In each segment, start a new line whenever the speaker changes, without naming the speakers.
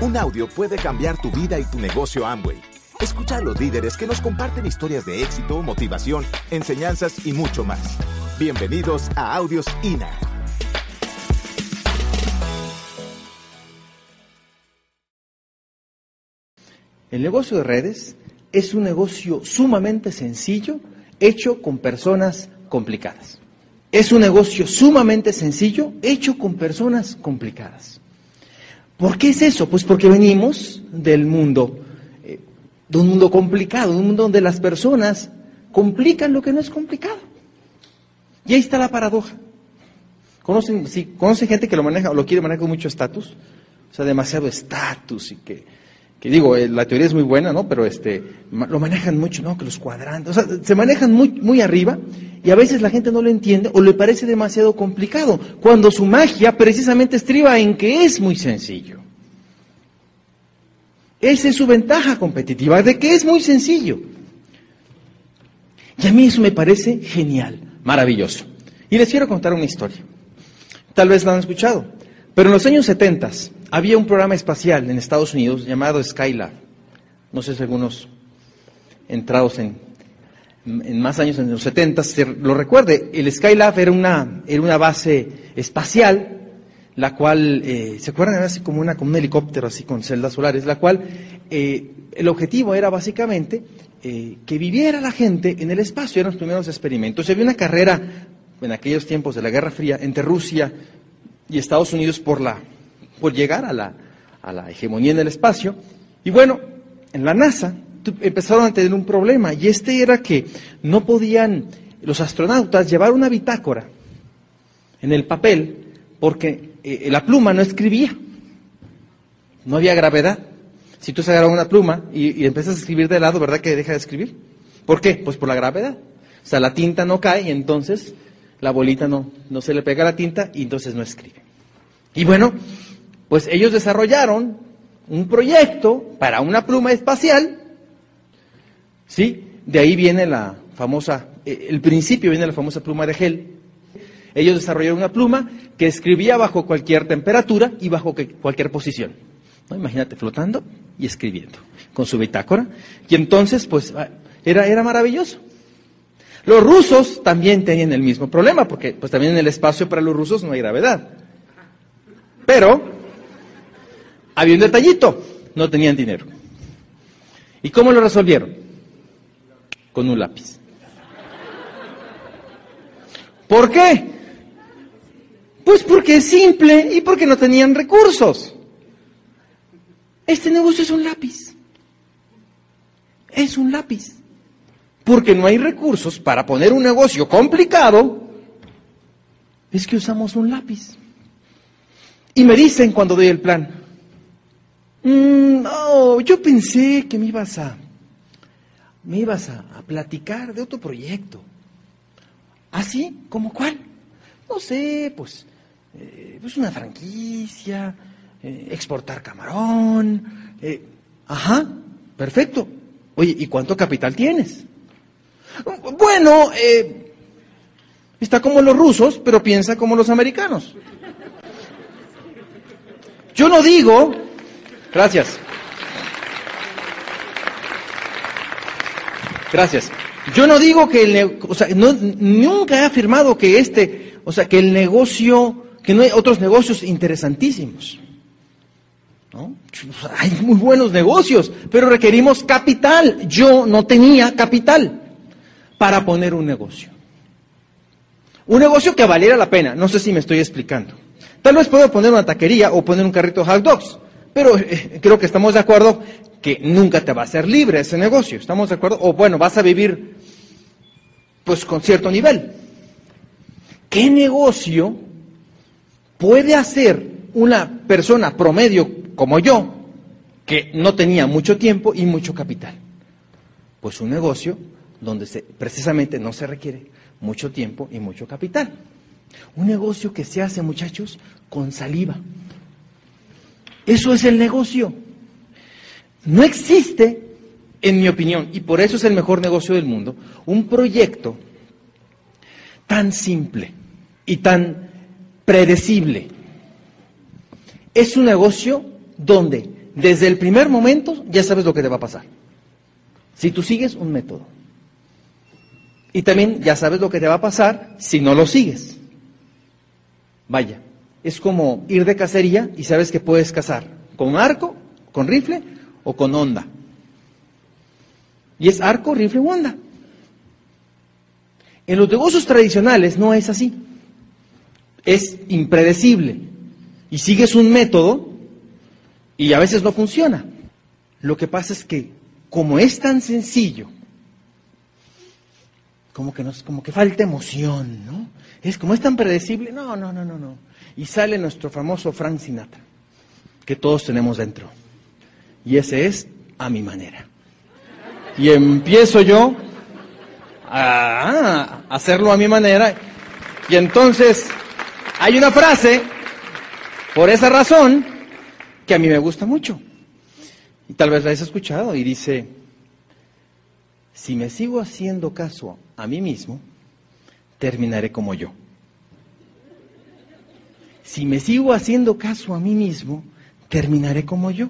Un audio puede cambiar tu vida y tu negocio Amway. Escucha a los líderes que nos comparten historias de éxito, motivación, enseñanzas y mucho más. Bienvenidos a Audios INA.
El negocio de redes es un negocio sumamente sencillo, hecho con personas complicadas. Es un negocio sumamente sencillo, hecho con personas complicadas. ¿Por qué es eso? Pues porque venimos del mundo, eh, de un mundo complicado, de un mundo donde las personas complican lo que no es complicado. Y ahí está la paradoja. ¿Conocen, sí, ¿conocen gente que lo maneja o lo quiere manejar con mucho estatus? O sea, demasiado estatus y que que digo, eh, la teoría es muy buena, ¿no? Pero este, lo manejan mucho, ¿no? Que los cuadrantes, o sea, se manejan muy, muy arriba y a veces la gente no lo entiende o le parece demasiado complicado, cuando su magia precisamente estriba en que es muy sencillo. Esa es su ventaja competitiva, de que es muy sencillo. Y a mí eso me parece genial, maravilloso. Y les quiero contar una historia. Tal vez la han escuchado, pero en los años 70 había un programa espacial en Estados Unidos llamado Skylab. No sé si algunos entrados en, en más años, en los 70, lo recuerde. El Skylab era una, era una base espacial, la cual, eh, ¿se acuerdan? Era así como, una, como un helicóptero, así con celdas solares, la cual eh, el objetivo era básicamente eh, que viviera la gente en el espacio. Eran los primeros experimentos. Había una carrera en aquellos tiempos de la Guerra Fría entre Rusia y Estados Unidos por la por llegar a la, a la hegemonía en el espacio. Y bueno, en la NASA empezaron a tener un problema y este era que no podían los astronautas llevar una bitácora en el papel porque eh, la pluma no escribía. No había gravedad. Si tú agarras una pluma y, y, empiezas a escribir de lado, ¿verdad que deja de escribir? ¿Por qué? Pues por la gravedad. O sea, la tinta no cae y entonces la bolita no, no se le pega la tinta y entonces no escribe. Y bueno, pues ellos desarrollaron un proyecto para una pluma espacial, ¿sí? De ahí viene la famosa, eh, el principio viene la famosa pluma de gel. Ellos desarrollaron una pluma que escribía bajo cualquier temperatura y bajo cualquier posición. ¿No? Imagínate flotando y escribiendo con su bitácora. Y entonces, pues, ah, era, era maravilloso. Los rusos también tenían el mismo problema, porque pues también en el espacio para los rusos no hay gravedad. Pero había un detallito, no tenían dinero. ¿Y cómo lo resolvieron? Con un lápiz. ¿Por qué? Pues porque es simple y porque no tenían recursos. Este negocio es un lápiz. Es un lápiz. Porque no hay recursos para poner un negocio complicado. Es que usamos un lápiz. Y me dicen cuando doy el plan, Mm, no, yo pensé que me ibas a, me ibas a, platicar de otro proyecto. ¿Así? ¿Ah, ¿Cómo cuál? No sé, pues, eh, pues una franquicia, eh, exportar camarón. Eh, ajá, perfecto. Oye, ¿y cuánto capital tienes? Bueno, está como los rusos, pero piensa como los americanos. Yo no digo Gracias. Gracias. Yo no digo que el, o sea, nunca he afirmado que este, o sea, que el negocio, que no hay otros negocios interesantísimos. ¿no? Hay muy buenos negocios, pero requerimos capital. Yo no tenía capital para poner un negocio. Un negocio que valiera la pena. No sé si me estoy explicando. Tal vez puedo poner una taquería o poner un carrito de hot dogs. Pero eh, creo que estamos de acuerdo que nunca te va a ser libre ese negocio. ¿Estamos de acuerdo? O bueno, vas a vivir pues con cierto nivel. ¿Qué negocio puede hacer una persona promedio como yo, que no tenía mucho tiempo y mucho capital? Pues un negocio donde se, precisamente no se requiere mucho tiempo y mucho capital. Un negocio que se hace, muchachos, con saliva. Eso es el negocio. No existe, en mi opinión, y por eso es el mejor negocio del mundo, un proyecto tan simple y tan predecible. Es un negocio donde desde el primer momento ya sabes lo que te va a pasar. Si tú sigues un método. Y también ya sabes lo que te va a pasar si no lo sigues. Vaya, es como ir de cacería y sabes que puedes cazar con arco, con rifle o con onda. Y es arco, rifle o onda. En los negocios tradicionales no es así. Es impredecible. Y sigues un método y a veces no funciona. Lo que pasa es que como es tan sencillo, como que nos, como que falta emoción, ¿no? Es como es tan predecible, no, no, no, no, no. Y sale nuestro famoso Frank Sinatra, que todos tenemos dentro. Y ese es a mi manera. Y empiezo yo a hacerlo a mi manera. Y entonces hay una frase, por esa razón, que a mí me gusta mucho. Y tal vez la hayas escuchado y dice, si me sigo haciendo caso a mí mismo, terminaré como yo. Si me sigo haciendo caso a mí mismo, terminaré como yo.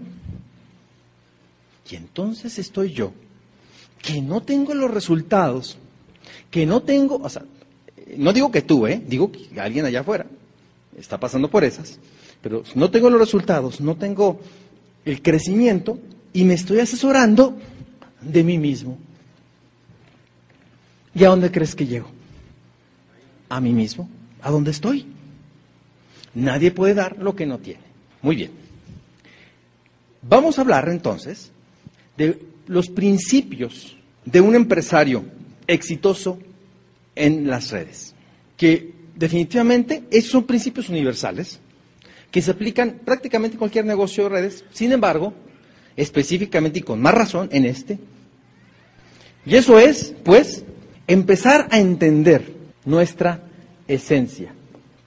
Y entonces estoy yo, que no tengo los resultados, que no tengo, o sea, no digo que tú, ¿eh? digo que alguien allá afuera está pasando por esas, pero no tengo los resultados, no tengo el crecimiento y me estoy asesorando de mí mismo. ¿Y a dónde crees que llego? A mí mismo, a dónde estoy. Nadie puede dar lo que no tiene. Muy bien. Vamos a hablar entonces de los principios de un empresario exitoso en las redes, que definitivamente esos son principios universales que se aplican prácticamente en cualquier negocio de redes, sin embargo, específicamente y con más razón en este. Y eso es, pues, empezar a entender nuestra esencia.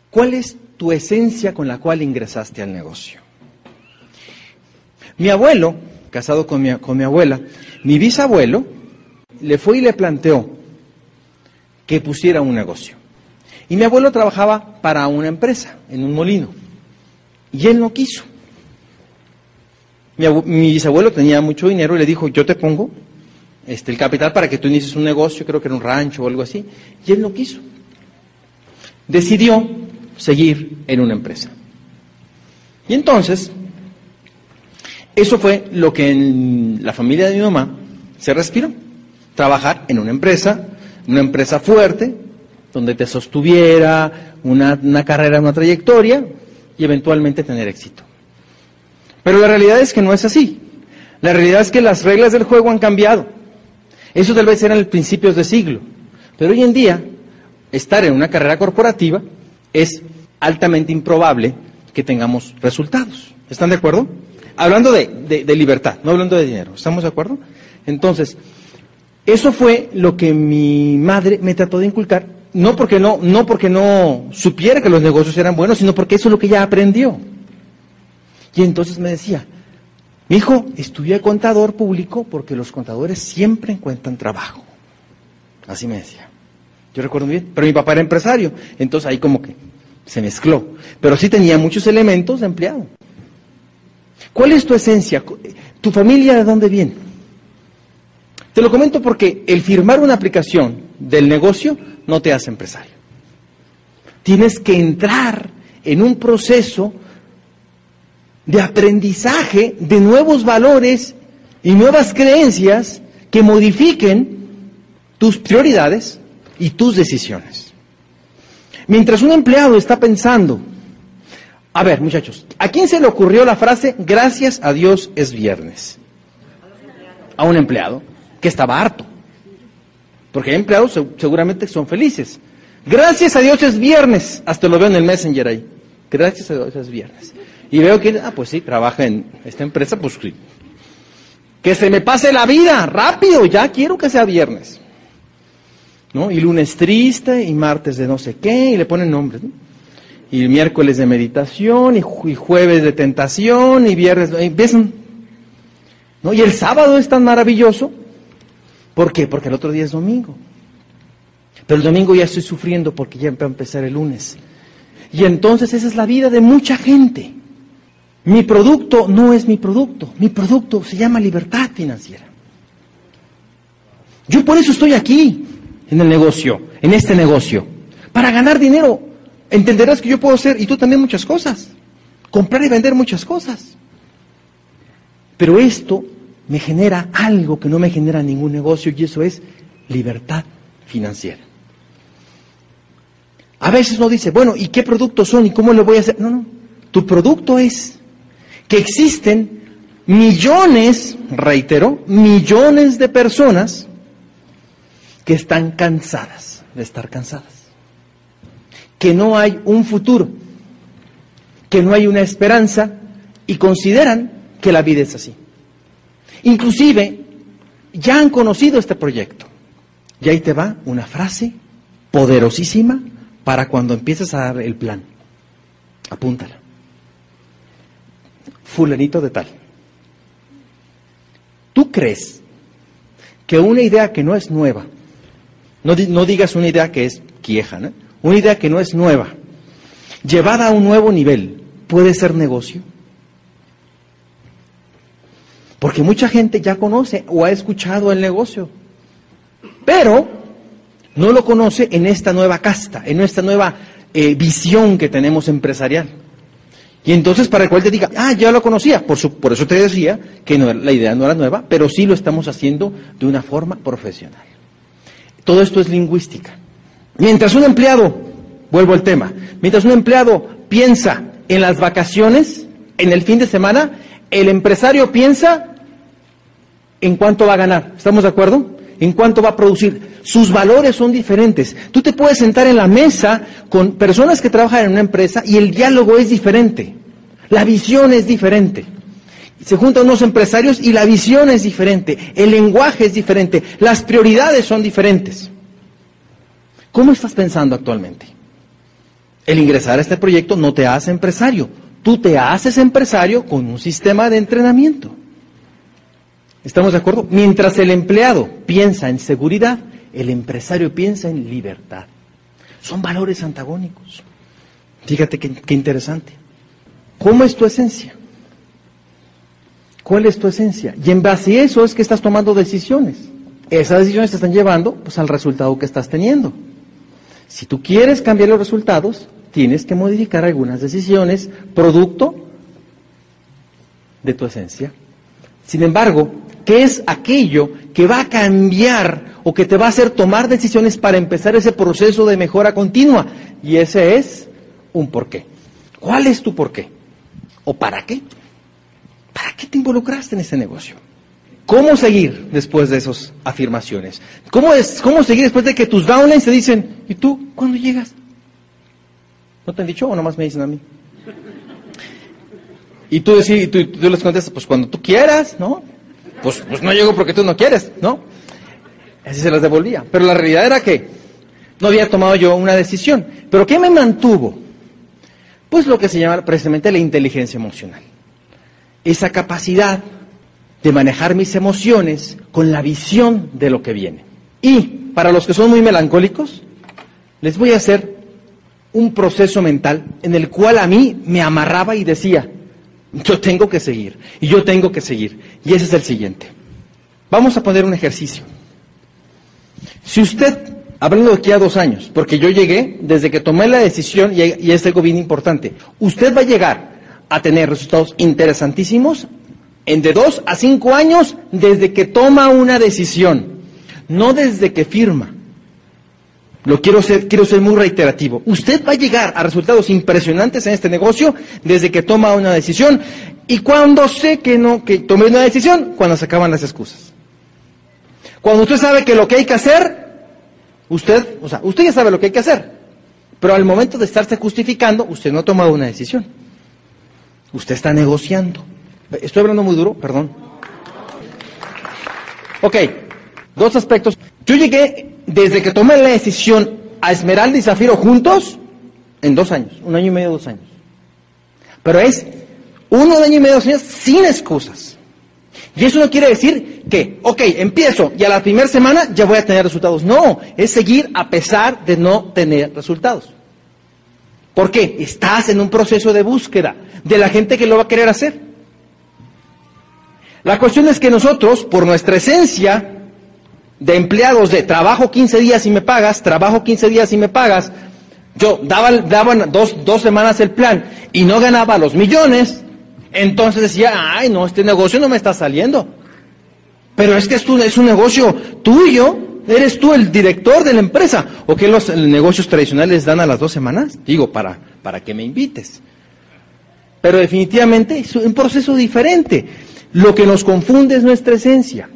¿Cuál es tu esencia con la cual ingresaste al negocio? Mi abuelo, casado con mi, con mi abuela, mi bisabuelo, le fue y le planteó que pusiera un negocio. Y mi abuelo trabajaba para una empresa, en un molino. Y él no quiso. Mi, bisabuelo tenía mucho dinero y le dijo, yo te pongo este, el capital para que tú inicies un negocio, creo que era un rancho o algo así. Y él no quiso. Decidió seguir en una empresa. Y entonces, eso fue lo que en la familia de mi mamá se respiró. Trabajar en una empresa, una empresa fuerte, donde te sostuviera una, una carrera, una trayectoria, y eventualmente tener éxito. Pero la realidad es que no es así. La realidad es que las reglas del juego han cambiado. Eso tal vez eran el principios de siglo. Pero hoy en día, estar en una carrera corporativa es altamente improbable que tengamos resultados. ¿Están de acuerdo? Hablando de, de, libertad, no hablando de dinero. ¿Estamos de acuerdo? Entonces, eso fue lo que mi madre me trató de inculcar no porque no, no porque no supiera que los negocios eran buenos, sino porque eso es lo que ella aprendió. Y entonces me decía, mi hijo, estudia contador público porque los contadores siempre encuentran trabajo. Así me decía. Yo recuerdo muy bien. Pero mi papá era empresario, entonces ahí como que se mezcló. Pero sí tenía muchos elementos de empleado. ¿Cuál es tu esencia? ¿Tu familia de dónde viene? Te lo comento porque el firmar una aplicación del negocio no te hace empresario. Tienes que entrar en un proceso de aprendizaje de nuevos valores y nuevas creencias que modifiquen tus prioridades y tus decisiones. Mientras un empleado está pensando, a ver muchachos, ¿a quién se le ocurrió la frase gracias a Dios es viernes? A un empleado que estaba harto. Porque hay empleados seguramente son felices. Gracias a Dios es viernes. Hasta lo veo en el Messenger ahí. Gracias a Dios es viernes. Y veo que, ah, pues sí, trabaja en esta empresa, pues sí. Que se me pase la vida, rápido, ya quiero que sea viernes. ¿No? Y lunes triste, y martes de no sé qué, y le ponen nombres, ¿no? Y miércoles de meditación, y, jueves de tentación, y viernes, ¿no? Y el sábado es tan maravilloso, ¿Por qué? Porque el otro día es domingo. Pero el domingo ya estoy sufriendo porque ya va a empezar el lunes. Y entonces esa es la vida de mucha gente. Mi producto no es mi producto, mi producto se llama libertad financiera. Yo por eso estoy aquí, en el negocio, en este negocio, para ganar dinero. Entenderás que yo puedo hacer, y tú también, muchas cosas. Comprar y vender muchas cosas. Pero esto me genera algo que no me genera ningún negocio y eso es libertad financiera. A veces uno dice, bueno, ¿y qué productos son y cómo lo voy a hacer? No, no. Tu producto es que existen millones, reitero, millones de personas que están cansadas de estar cansadas. Que no hay un futuro, que no hay una esperanza y consideran que la vida es así. Inclusive, ya han conocido este proyecto. Y ahí te va una frase poderosísima para cuando empieces a dar el plan. Apúntala. Fulanito de tal. ¿Tú crees que una idea que no es nueva, no, digas una idea que es quieja, una idea que no es nueva, llevada a un nuevo nivel, puede ser negocio? Porque mucha gente ya conoce o ha escuchado el negocio, pero no lo conoce en esta nueva casta, en esta nueva eh, visión que tenemos empresarial. Y entonces para el cual te diga, ah, ya lo conocía, por, por eso te decía que no, la idea no era nueva, pero sí lo estamos haciendo de una forma profesional. Todo esto es lingüística. Mientras un empleado, vuelvo al tema, mientras un empleado piensa en las vacaciones, en el fin de semana, el empresario piensa en cuánto va a ganar. ¿Estamos de acuerdo? En cuánto va a producir. Sus valores son diferentes. Tú te puedes sentar en la mesa con personas que trabajan en una empresa y el diálogo es diferente. La visión es diferente. Se juntan unos empresarios y la visión es diferente. El lenguaje es diferente. Las prioridades son diferentes. ¿Cómo estás pensando actualmente? El ingresar a este proyecto no te hace empresario. Tú te haces empresario con un sistema de entrenamiento. ¿Estamos de acuerdo? Mientras el empleado piensa en seguridad, el empresario piensa en libertad. Son valores antagónicos. Fíjate qué, interesante. ¿Cómo es tu esencia? ¿Cuál es tu esencia? Y en base a eso es que estás tomando decisiones. Esas decisiones te están llevando pues, al resultado que estás teniendo. Si tú quieres cambiar los resultados, tienes que modificar algunas decisiones producto de tu esencia. Sin embargo, ¿qué es aquello que va a cambiar o que te va a hacer tomar decisiones para empezar ese proceso de mejora continua? Y ese es un porqué. ¿Cuál es tu porqué? ¿O para qué? ¿Para qué te involucraste en ese negocio? ¿Cómo seguir después de esas afirmaciones? ¿Cómo, es, ¿Cómo seguir después de que tus downlines te dicen, ¿y tú cuándo llegas? ¿No te han dicho o nomás me dicen a mí? Y tú, decís, tú, tú les contestas, pues cuando tú quieras, ¿no? Pues, pues no llego porque tú no quieres, ¿no? Así se las devolvía. Pero la realidad era que no había tomado yo una decisión. ¿Pero qué me mantuvo? Pues lo que se llama precisamente la inteligencia emocional. Esa capacidad de manejar mis emociones con la visión de lo que viene. Y para los que son muy melancólicos, les voy a hacer un proceso mental en el cual a mí me amarraba y decía, yo tengo que seguir, y yo tengo que seguir. Y ese es el siguiente. Vamos a poner un ejercicio. Si usted, hablando de aquí a dos años, porque yo llegué desde que tomé la decisión, y, es algo bien importante, usted va a llegar a tener resultados interesantísimos en de dos a cinco años desde que toma una decisión, no desde que firma. Lo quiero ser, quiero ser muy reiterativo. Usted va a llegar a resultados impresionantes en este negocio desde que toma una decisión y cuando sé que no, que tomé una decisión, cuando se acaban las excusas. Cuando usted sabe que lo que hay que hacer, usted, o sea, usted ya sabe lo que hay que hacer, pero al momento de estarse justificando, usted no ha tomado una decisión. Usted está negociando. Estoy hablando muy duro, perdón. Ok, dos aspectos. Yo llegué desde que tomé la decisión a Esmeralda y Zafiro juntos en dos años, un año y medio, dos años. Pero es uno año y medio, dos años sin excusas. Y eso no quiere decir que, ok, empiezo y a la primera semana ya voy a tener resultados. No, es seguir a pesar de no tener resultados. ¿Por qué? Estás en un proceso de búsqueda de la gente que lo va a querer hacer. La cuestión es que nosotros, por nuestra esencia de empleados de trabajo 15 días y me pagas, trabajo 15 días y me pagas, yo daba, dos, dos semanas el plan y no ganaba los millones, entonces decía, ay, no, este negocio no me está saliendo. Pero es que es, es un negocio tuyo, eres tú el director de la empresa. ¿O qué los negocios tradicionales dan a las dos semanas? Digo, para, para que me invites. Pero definitivamente es un proceso diferente. Lo que nos confunde es nuestra esencia.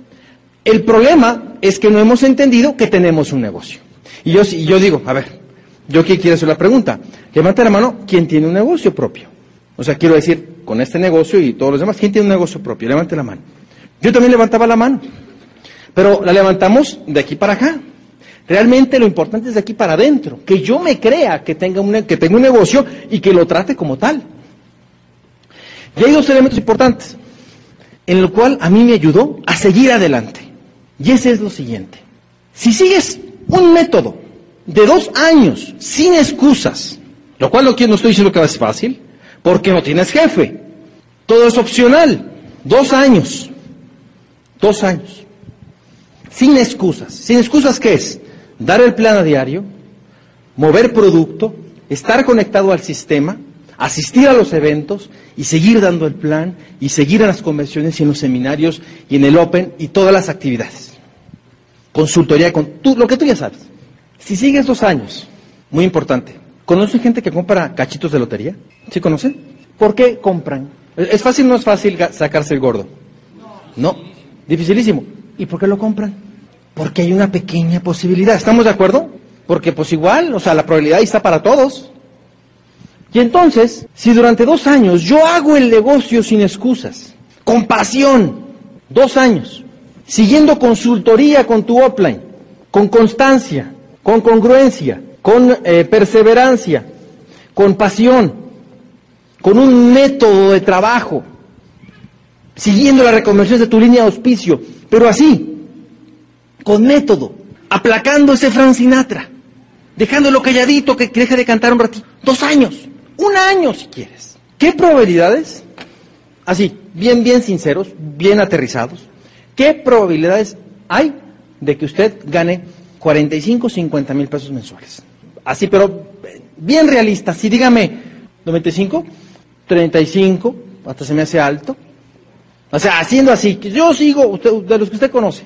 El problema es que no hemos entendido que tenemos un negocio. Y yo, digo, a ver, yo aquí quiero hacer la pregunta. Levanta la mano, ¿quién tiene un negocio propio? O sea, quiero decir, con este negocio y todos los demás, ¿quién tiene un negocio propio? Levante la mano. Yo también levantaba la mano. Pero la levantamos de aquí para acá. Realmente lo importante es de aquí para adentro. Que yo me crea que tenga un, que tenga un negocio y que lo trate como tal. Y hay dos elementos importantes en el cual a mí me ayudó a seguir adelante. Y ese es lo siguiente. Si sigues un método de dos años sin excusas, lo cual no, no estoy diciendo que a ser fácil, porque no tienes jefe. Todo es opcional. Dos años. Dos años. Sin excusas. ¿Sin excusas qué es? Dar el plan a diario, mover producto, estar conectado al sistema, asistir a los eventos y seguir dando el plan y seguir en las convenciones y en los seminarios y en el Open y todas las actividades. Consultoría con tú, lo que tú ya sabes. Si sigues dos años, muy importante, ¿conocen gente que compra cachitos de lotería? ¿Sí conocen? ¿Por qué compran? ¿Es fácil o no es fácil sacarse el gordo? No, dificilísimo. ¿Y por qué lo compran? Porque hay una pequeña posibilidad. ¿Estamos de acuerdo? Porque pues igual, o sea, la probabilidad está para todos. Y entonces, si durante dos años yo hago el negocio sin excusas, con pasión, dos años, siguiendo consultoría con tu offline, con constancia, con congruencia, con eh, perseverancia, con pasión, con un método de trabajo, siguiendo las recomendaciones de tu línea de auspicio, pero así, con método, aplacando ese Fran Sinatra, dejándolo calladito que deje de cantar un ratito. Dos años, un año si quieres. ¿Qué probabilidades? Así, bien, bien sinceros, bien aterrizados. ¿Qué probabilidades hay de que usted gane 45, 50 mil pesos mensuales? Así, pero bien realista. Sí, dígame, 95, 35, hasta se me hace alto. O sea, haciendo así, yo sigo, usted, de los que usted conoce,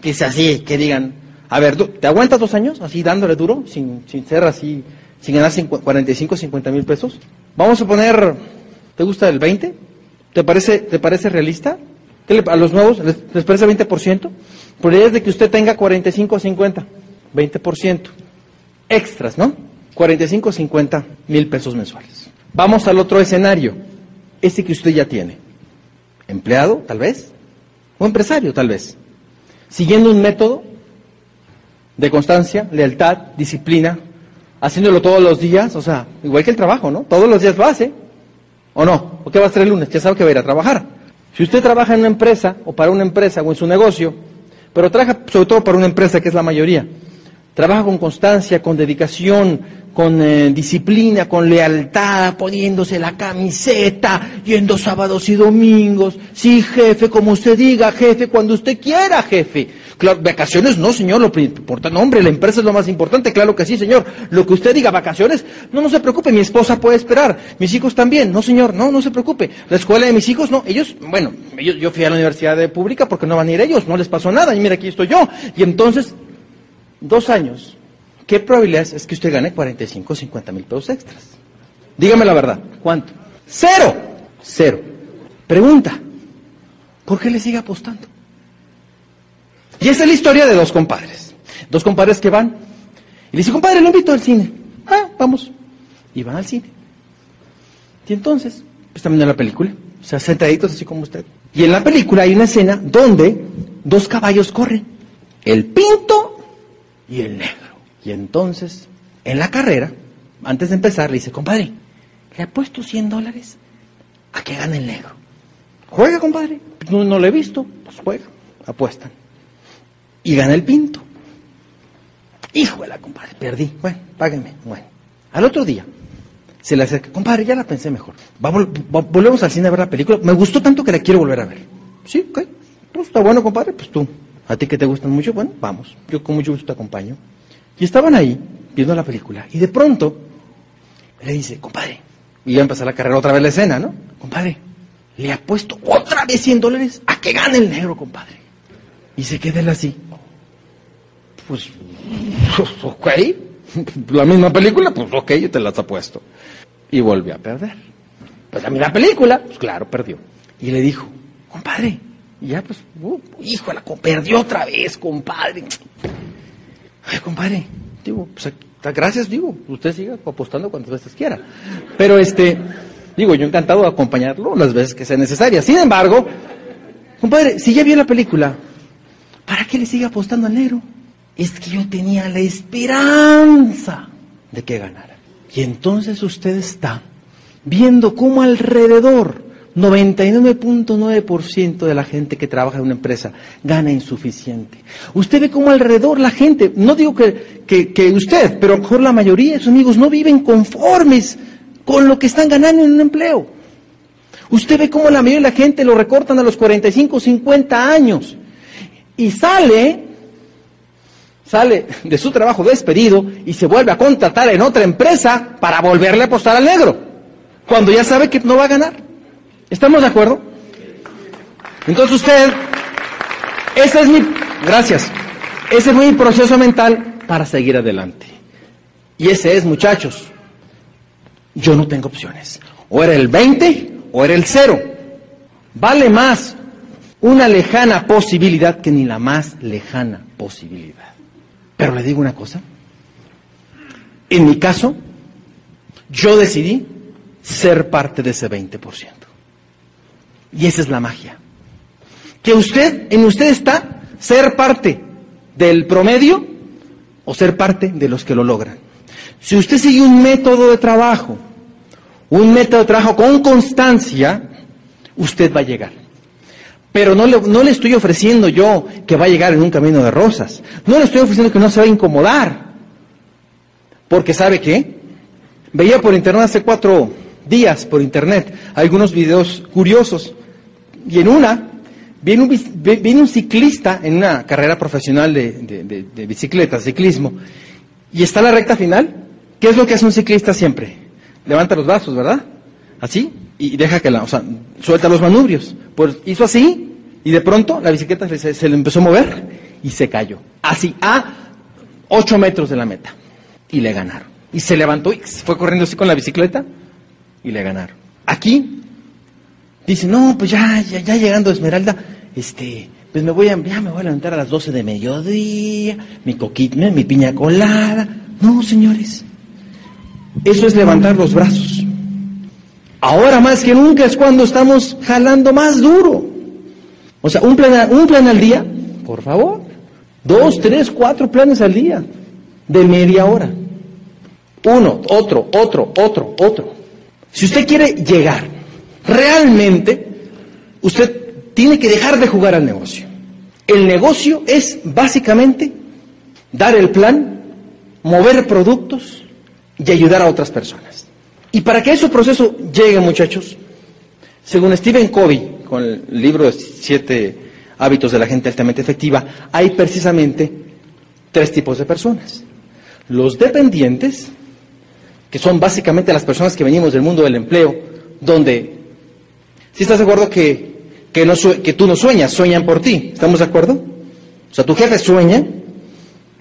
que es así, que digan, a ver, ¿te aguantas dos años así dándole duro, sin, sin ser así, sin ganar 45, 50 mil pesos? Vamos a poner, ¿te gusta el 20? ¿Te parece, te parece realista? A los nuevos les, les parece 20%? Probabilidades de que usted tenga 45 o 50, 20%. Extras, ¿no? 45 o 50 mil pesos mensuales. Vamos al otro escenario, ese que usted ya tiene. Empleado, tal vez, o empresario, tal vez siguiendo un método de constancia, lealtad, disciplina, haciéndolo todos los días, o sea, igual que el trabajo, ¿no? Todos los días lo hace, ¿o no? ¿O qué va a hacer el lunes? Ya sabe que va a ir a trabajar. Si usted trabaja en una empresa, o para una empresa, o en su negocio, pero trabaja sobre todo para una empresa, que es la mayoría, trabaja con constancia, con dedicación, con eh, disciplina, con lealtad, poniéndose la camiseta, yendo sábados y domingos. Sí, jefe, como usted diga, jefe, cuando usted quiera, jefe. Claro, vacaciones no, señor, lo importante, no, hombre, la empresa es lo más importante, claro que sí, señor. Lo que usted diga, vacaciones, no, no se preocupe, mi esposa puede esperar, mis hijos también, no, señor, no, no se preocupe. La escuela de mis hijos, no, ellos, bueno, ellos, yo fui a la universidad pública porque no van a ir ellos, no les pasó nada, y mira, aquí estoy yo. Y entonces, dos años, ¿qué probabilidad es que usted gane 45 o 50 mil pesos extras? Dígame la verdad, ¿cuánto? Cero, cero. Pregunta, ¿por qué le sigue apostando? Y esa es la historia de dos compadres. Dos compadres que van. Y le dice, compadre, lo invito al cine. Ah, vamos. Y van al cine. Y entonces, pues también en la película. O sea, sentaditos así como usted. Y en la película hay una escena donde dos caballos corren. El pinto y el negro. Y entonces, en la carrera, antes de empezar, le dice, compadre, le puesto 100 dólares a que gane el negro. Juega, compadre. No, no lo he visto. Pues juega. Apuestan. Y gana el pinto. La compadre, perdí. Bueno, páguenme. Bueno. Al otro día, Se le acerca, compadre, ya la pensé mejor. Vamos, volvemos al cine a ver la película. Me gustó tanto que la quiero volver a ver. Sí, ok. Pues está bueno, compadre, pues tú. A ti que te gustan mucho, bueno, vamos. Yo con mucho gusto te acompaño. Y estaban ahí, viendo la película. Y de pronto, le dice, compadre. Y ya empezó la carrera otra vez la escena, ¿no? Compadre, le ha puesto otra vez 100 dólares a que gane el negro, compadre. Y se queda él así. Pues, ok. La misma película, pues ok, yo te las apuesto. Y volvió a perder. Pues la película, pues claro, perdió. Y le dijo, compadre, y ya pues, uh, híjole, perdió otra vez, compadre. Ay, compadre, digo, pues gracias, digo, usted siga apostando cuantas veces quiera. Pero este, digo, yo encantado de acompañarlo las veces que sea necesaria. Sin embargo, compadre, si ya vio la película, ¿para qué le sigue apostando al negro? Es que yo tenía la esperanza de que ganara. Y entonces usted está viendo cómo alrededor 99.9% de la gente que trabaja en una empresa gana insuficiente. Usted ve cómo alrededor la gente, no digo que, que, usted, pero a lo mejor la mayoría de sus amigos no viven conformes con lo que están ganando en un empleo. Usted ve cómo la mayoría de la gente lo recortan a los 45, 50 años y sale, sale de su trabajo despedido y se vuelve a contratar en otra empresa para volverle a apostar al negro, cuando ya sabe que no va a ganar. ¿Estamos de acuerdo? Entonces usted, ese es mi, gracias, ese es mi proceso mental para seguir adelante. Y ese es, muchachos, yo no tengo opciones. O era el 20 o era el 0. Vale más una lejana posibilidad que ni la más lejana posibilidad. Pero le digo una cosa. En mi caso, yo decidí ser parte de ese 20%. Y esa es la magia. Que usted, en usted está ser parte del promedio o ser parte de los que lo logran. Si usted sigue un método de trabajo, un método de trabajo con constancia, usted va a llegar. Pero no le, no le estoy ofreciendo yo que va a llegar en un camino de rosas. No le estoy ofreciendo que no se va a incomodar. Porque ¿sabe qué? Veía por internet hace cuatro días, por internet, algunos videos curiosos y en una, viene un, un ciclista en una carrera profesional de, de, bicicleta, ciclismo, y está la recta final. ¿Qué es lo que hace un ciclista siempre? Levanta los brazos, ¿verdad? Así, y deja que la, o sea, suelta los manubrios. Pues hizo así, y de pronto la bicicleta se, se le empezó a mover y se cayó. Así, a ocho metros de la meta. Y le ganaron. Y se levantó y fue corriendo así con la bicicleta y le ganaron. Aquí Dice, no, pues ya, ya, ya llegando Esmeralda, este, pues me voy a, ya me voy a levantar a las 12 de mediodía, mi coquitme, mi piña colada. No, señores. Eso es levantar los brazos. Ahora más que nunca es cuando estamos jalando más duro. O sea, un plan, un plan al día, por favor. Dos, tres, cuatro planes al día. De media hora. Uno, otro, otro, otro, otro. Si usted quiere llegar realmente usted tiene que dejar de jugar al negocio. El negocio es básicamente dar el plan, mover productos y ayudar a otras personas. Y para que ese proceso llegue, muchachos, según Stephen Covey, con el libro de siete hábitos de la gente altamente efectiva, hay precisamente tres tipos de personas. Los dependientes, que son básicamente las personas que venimos del mundo del empleo, donde si estás de acuerdo que, que, no, tú no sueñas, sueñan por ti? ¿Estamos de acuerdo? O sea, tu jefe sueña,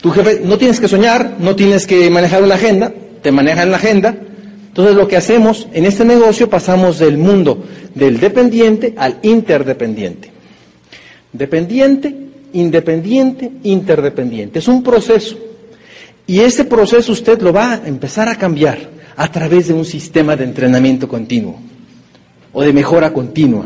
tu jefe no tienes que soñar, no tienes que manejar una agenda, te manejan la agenda. Entonces lo que hacemos en este negocio pasamos del mundo del dependiente al interdependiente. Dependiente, independiente, interdependiente. Es un proceso. Y ese proceso usted lo va a empezar a cambiar a través de un sistema de entrenamiento continuo o de mejora continua.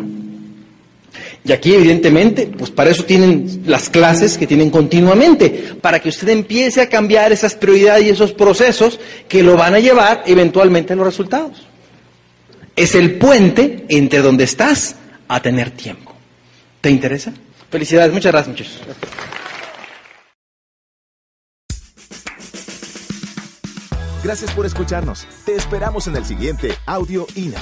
Y aquí, evidentemente, pues para eso tienen las clases que tienen continuamente, para que usted empiece a cambiar esas prioridades y esos procesos que lo van a llevar eventualmente a los resultados. Es el puente entre donde estás a tener tiempo. ¿Te interesa? Felicidades, muchas gracias, muchachos.
Gracias por escucharnos. Te esperamos en el siguiente Audio INA.